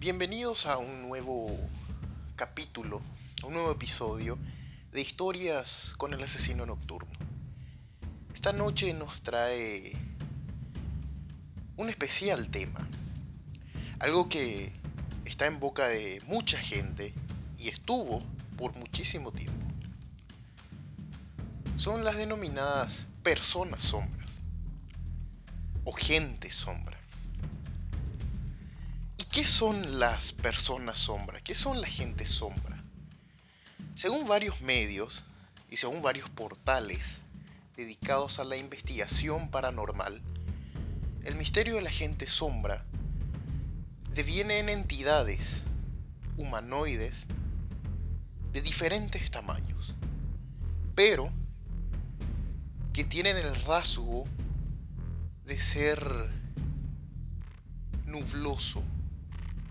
Bienvenidos a un nuevo capítulo, un nuevo episodio de historias con el asesino nocturno. Esta noche nos trae un especial tema, algo que está en boca de mucha gente y estuvo por muchísimo tiempo. Son las denominadas personas sombras o gente sombra. ¿Y qué son las personas sombra? ¿Qué son la gente sombra? Según varios medios y según varios portales dedicados a la investigación paranormal, el misterio de la gente sombra deviene en entidades humanoides de diferentes tamaños, pero que tienen el rasgo de ser nubloso,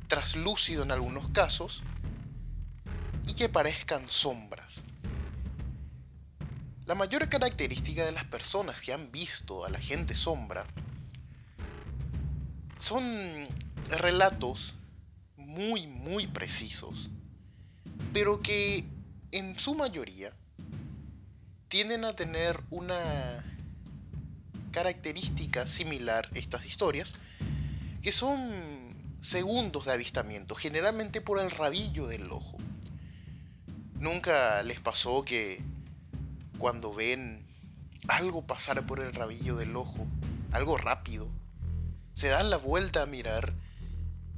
traslúcido en algunos casos, y que parezcan sombras. La mayor característica de las personas que han visto a la gente sombra son relatos muy, muy precisos, pero que en su mayoría tienden a tener una característica similar estas historias, que son segundos de avistamiento, generalmente por el rabillo del ojo. Nunca les pasó que cuando ven algo pasar por el rabillo del ojo, algo rápido, se dan la vuelta a mirar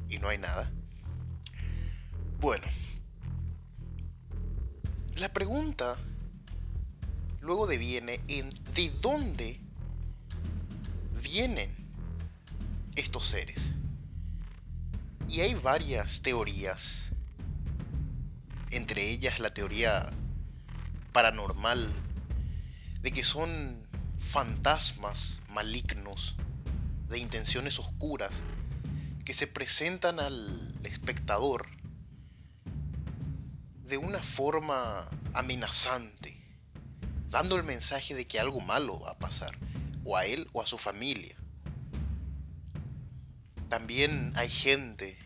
y no hay nada. Bueno, la pregunta luego deviene en de dónde vienen estos seres. Y hay varias teorías, entre ellas la teoría paranormal de que son fantasmas malignos de intenciones oscuras que se presentan al espectador de una forma amenazante, dando el mensaje de que algo malo va a pasar o a él o a su familia. También hay gente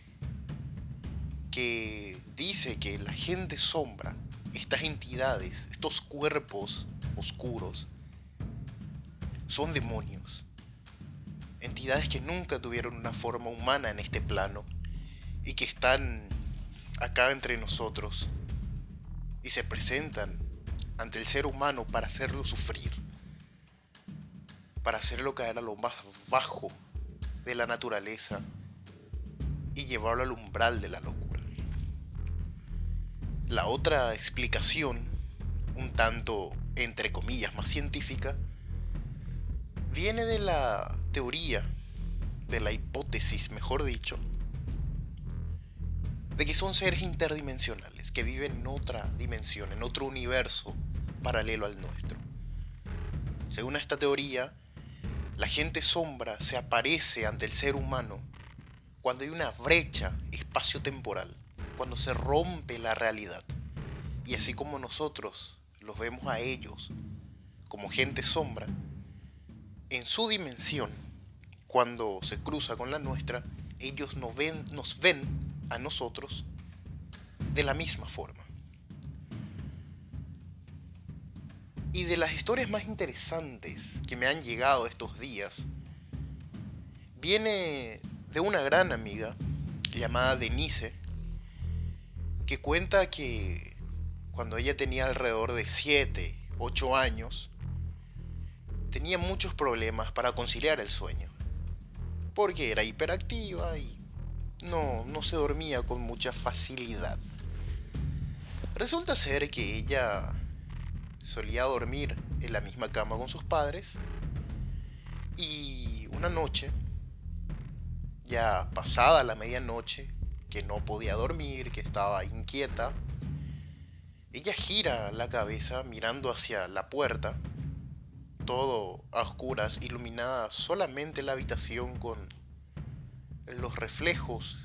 que dice que la gente sombra, estas entidades, estos cuerpos oscuros, son demonios. Entidades que nunca tuvieron una forma humana en este plano y que están acá entre nosotros y se presentan ante el ser humano para hacerlo sufrir para hacerlo caer a lo más bajo de la naturaleza y llevarlo al umbral de la locura. La otra explicación, un tanto entre comillas más científica, viene de la teoría, de la hipótesis, mejor dicho, de que son seres interdimensionales, que viven en otra dimensión, en otro universo paralelo al nuestro. Según esta teoría, la gente sombra se aparece ante el ser humano cuando hay una brecha espacio-temporal, cuando se rompe la realidad. Y así como nosotros los vemos a ellos como gente sombra, en su dimensión, cuando se cruza con la nuestra, ellos nos ven, nos ven a nosotros de la misma forma. Y de las historias más interesantes que me han llegado estos días, viene de una gran amiga llamada Denise, que cuenta que cuando ella tenía alrededor de 7, 8 años, tenía muchos problemas para conciliar el sueño, porque era hiperactiva y no, no se dormía con mucha facilidad. Resulta ser que ella solía dormir en la misma cama con sus padres y una noche, ya pasada la medianoche, que no podía dormir, que estaba inquieta, ella gira la cabeza mirando hacia la puerta, todo a oscuras, iluminada solamente la habitación con los reflejos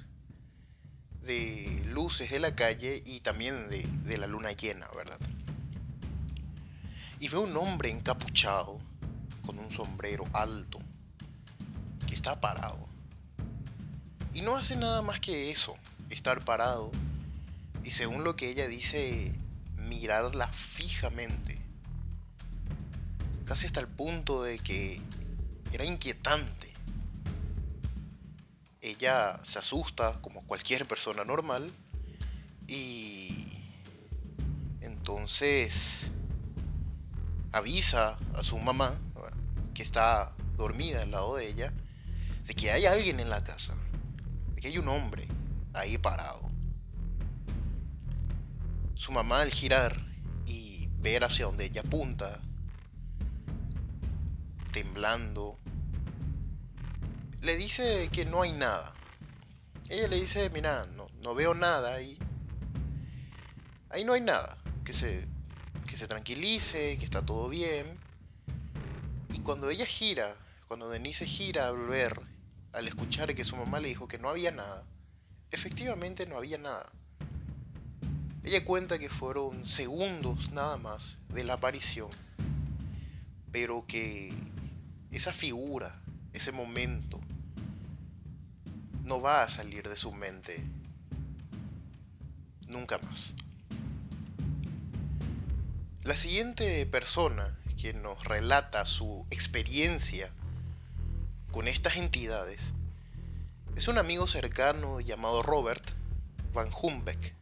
de luces de la calle y también de, de la luna llena, ¿verdad? Y ve un hombre encapuchado con un sombrero alto que está parado. Y no hace nada más que eso, estar parado y según lo que ella dice, mirarla fijamente. Casi hasta el punto de que era inquietante. Ella se asusta como cualquier persona normal y entonces avisa a su mamá, que está dormida al lado de ella, de que hay alguien en la casa, de que hay un hombre ahí parado. Su mamá al girar y ver hacia donde ella apunta, temblando, le dice que no hay nada. Ella le dice, mira, no, no veo nada ahí. Ahí no hay nada. Que se, se tranquilice, que está todo bien. Y cuando ella gira, cuando Denise gira al ver, al escuchar que su mamá le dijo que no había nada, efectivamente no había nada. Ella cuenta que fueron segundos nada más de la aparición, pero que esa figura, ese momento, no va a salir de su mente nunca más. La siguiente persona que nos relata su experiencia con estas entidades es un amigo cercano llamado Robert Van Humbeck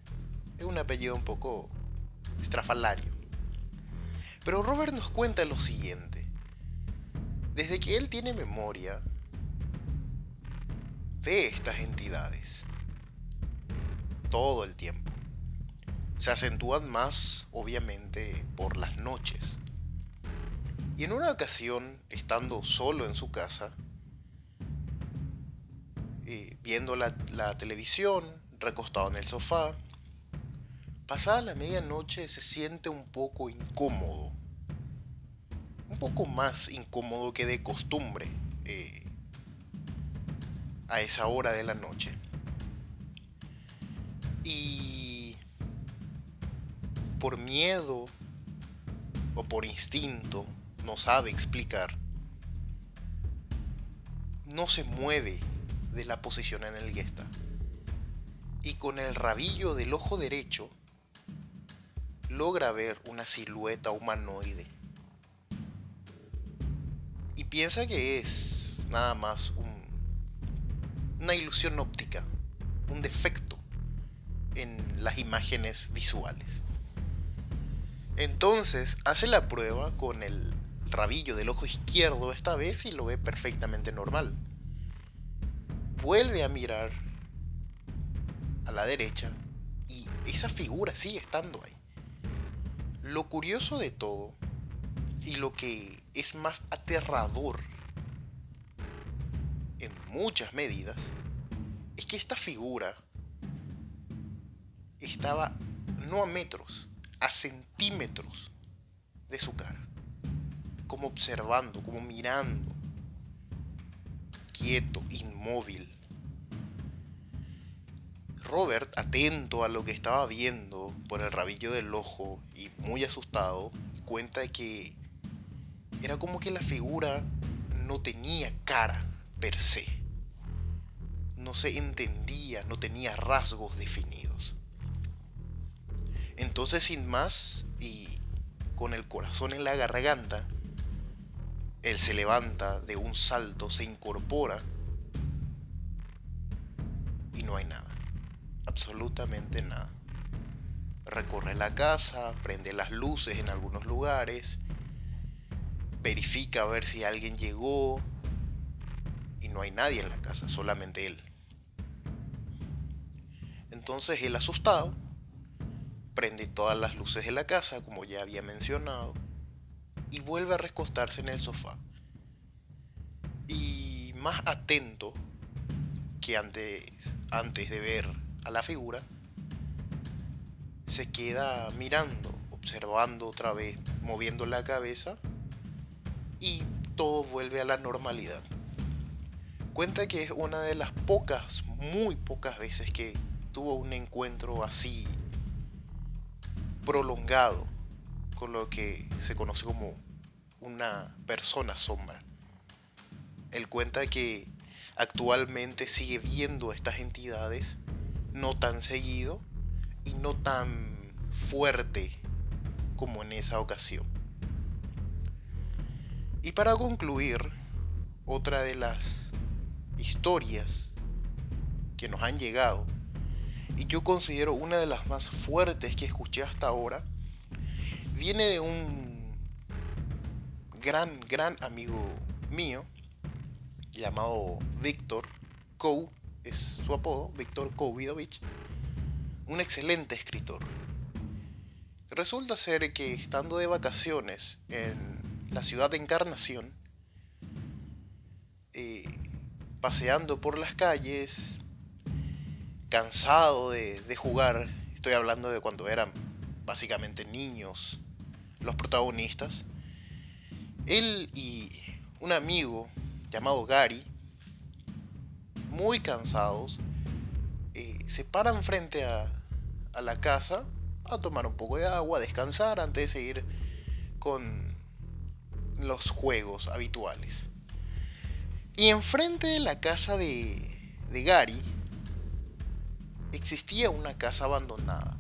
es un apellido un poco estrafalario. Pero Robert nos cuenta lo siguiente. Desde que él tiene memoria, ve estas entidades. Todo el tiempo. Se acentúan más, obviamente, por las noches. Y en una ocasión, estando solo en su casa, eh, viendo la, televisión, recostado en el sofá, pasada la medianoche se siente un poco incómodo. Un poco más incómodo que de costumbre eh, a esa hora de la noche. Y por miedo o por instinto, no sabe explicar, no se mueve de la posición en el que está. Y con el rabillo del ojo derecho logra ver una silueta humanoide. Y piensa que es nada más una ilusión óptica, un defecto en las imágenes visuales. Entonces hace la prueba con el rabillo del ojo izquierdo esta vez y lo ve perfectamente normal. Vuelve a mirar a la derecha y esa figura sigue estando ahí. Lo curioso de todo, y lo que es más aterrador en muchas medidas, es que esta figura estaba no a metros, a centímetros de su cara, como observando, como mirando, quieto, inmóvil. Robert, atento a lo que estaba viendo por el rabillo del ojo y muy asustado, cuenta que era como que la figura no tenía cara per se. No se entendía, no tenía rasgos definidos. Entonces, sin más, y con el corazón en la garganta, él se levanta de un salto, se incorpora y no hay nada absolutamente nada. Recorre la casa, prende las luces en algunos lugares, verifica a ver si alguien llegó y no hay nadie en la casa, solamente él. Entonces él asustado, prende todas las luces de la casa, como ya había mencionado, y vuelve a recostarse en el sofá. Y más atento que antes, antes de ver la figura, se queda mirando, observando otra vez, moviendo la cabeza y todo vuelve a la normalidad. Cuenta que es una de las pocas, muy pocas veces que tuvo un encuentro así prolongado con lo que se conoce como una persona sombra. Él cuenta que actualmente sigue viendo estas entidades no tan seguido y no tan fuerte como en esa ocasión. Y para concluir, otra de las historias que nos han llegado, y yo considero una de las más fuertes que escuché hasta ahora, viene de un gran, gran amigo mío, llamado Víctor Kou, es su apodo, Víctor Kouvidovich, un excelente escritor. Resulta ser que estando de vacaciones en la ciudad de Encarnación, eh, paseando por las calles, cansado de, de jugar, estoy hablando de cuando eran básicamente niños los protagonistas, él y un amigo llamado Gary, muy cansados, eh, se paran frente a, a la casa a tomar un poco de agua, a descansar antes de seguir con los juegos habituales. Y enfrente de la casa de, de Gary existía una casa abandonada.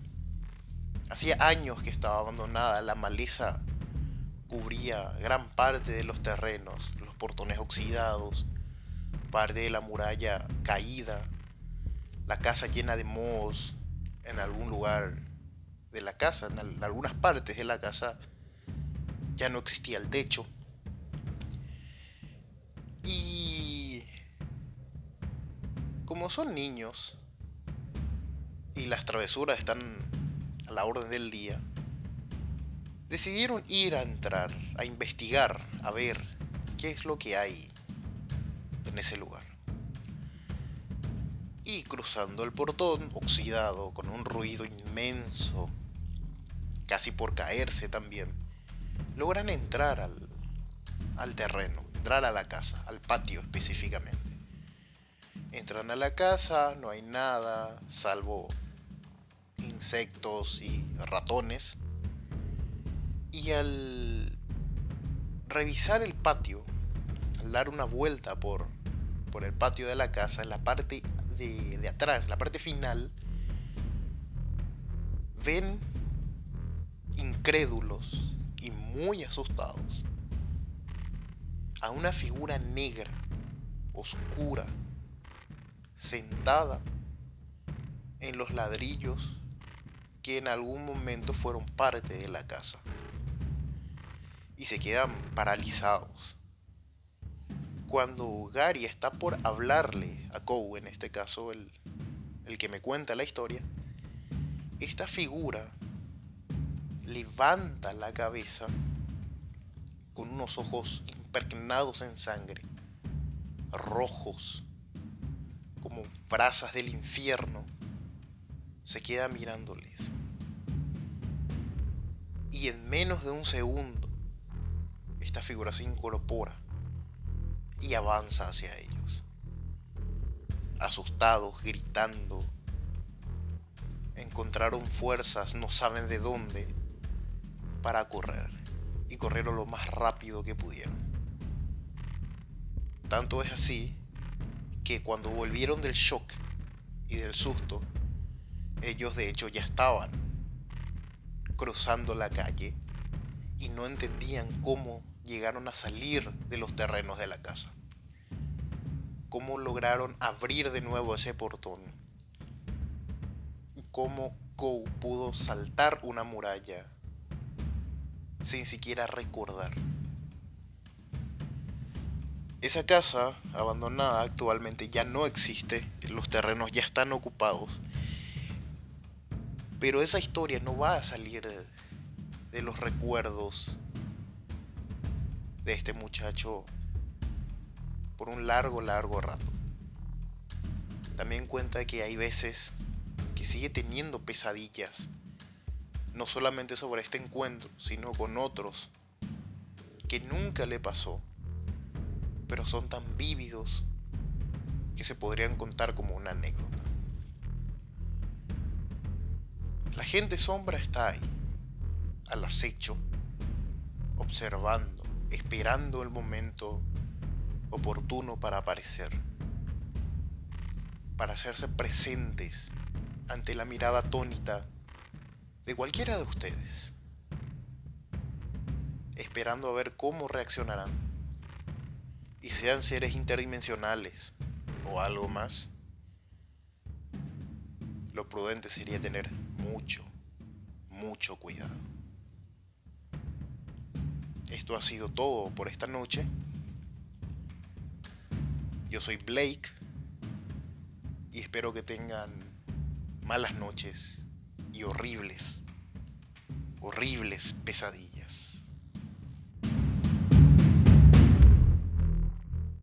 Hacía años que estaba abandonada, la maleza cubría gran parte de los terrenos, los portones oxidados, parte de la muralla caída, la casa llena de mohos en algún lugar de la casa, en algunas partes de la casa ya no existía el techo. Y como son niños y las travesuras están a la orden del día, decidieron ir a entrar, a investigar, a ver qué es lo que hay en ese lugar. Y cruzando el portón, oxidado, con un ruido inmenso, casi por caerse también, logran entrar al, al terreno, entrar a la casa, al patio específicamente. Entran a la casa, no hay nada, salvo insectos y ratones. Y al revisar el patio, al dar una vuelta por, por el patio de la casa, en la parte de, de atrás, la parte final, ven incrédulos y muy asustados a una figura negra, oscura, sentada en los ladrillos que en algún momento fueron parte de la casa. Y se quedan paralizados. Cuando Gary está por hablarle a Kou, en este caso el, el que me cuenta la historia, esta figura levanta la cabeza con unos ojos impregnados en sangre, rojos, como brasas del infierno, se queda mirándoles. Y en menos de un segundo, esta figura se incorpora y avanza hacia ellos. Asustados, gritando, encontraron fuerzas, no saben de dónde, para correr. Y corrieron lo más rápido que pudieron. Tanto es así que cuando volvieron del shock y del susto, ellos de hecho ya estaban cruzando la calle y no entendían cómo llegaron a salir de los terrenos de la casa. Cómo lograron abrir de nuevo ese portón. Cómo Kou pudo saltar una muralla sin siquiera recordar. Esa casa abandonada actualmente ya no existe, los terrenos ya están ocupados, pero esa historia no va a salir de, los recuerdos de este muchacho por un largo, largo rato. También cuenta que hay veces que sigue teniendo pesadillas no solamente sobre este encuentro, sino con otros que nunca le pasó, pero son tan vívidos que se podrían contar como una anécdota. La gente sombra está ahí, al acecho, observando, esperando el momento oportuno para aparecer. para hacerse presentes ante la mirada atónita de cualquiera de ustedes, esperando a ver cómo reaccionarán. Y sean seres interdimensionales o algo más, lo prudente sería tener mucho, mucho cuidado. Esto ha sido todo por esta noche. Yo soy Blake y espero que tengan malas noches y horribles, horribles pesadillas.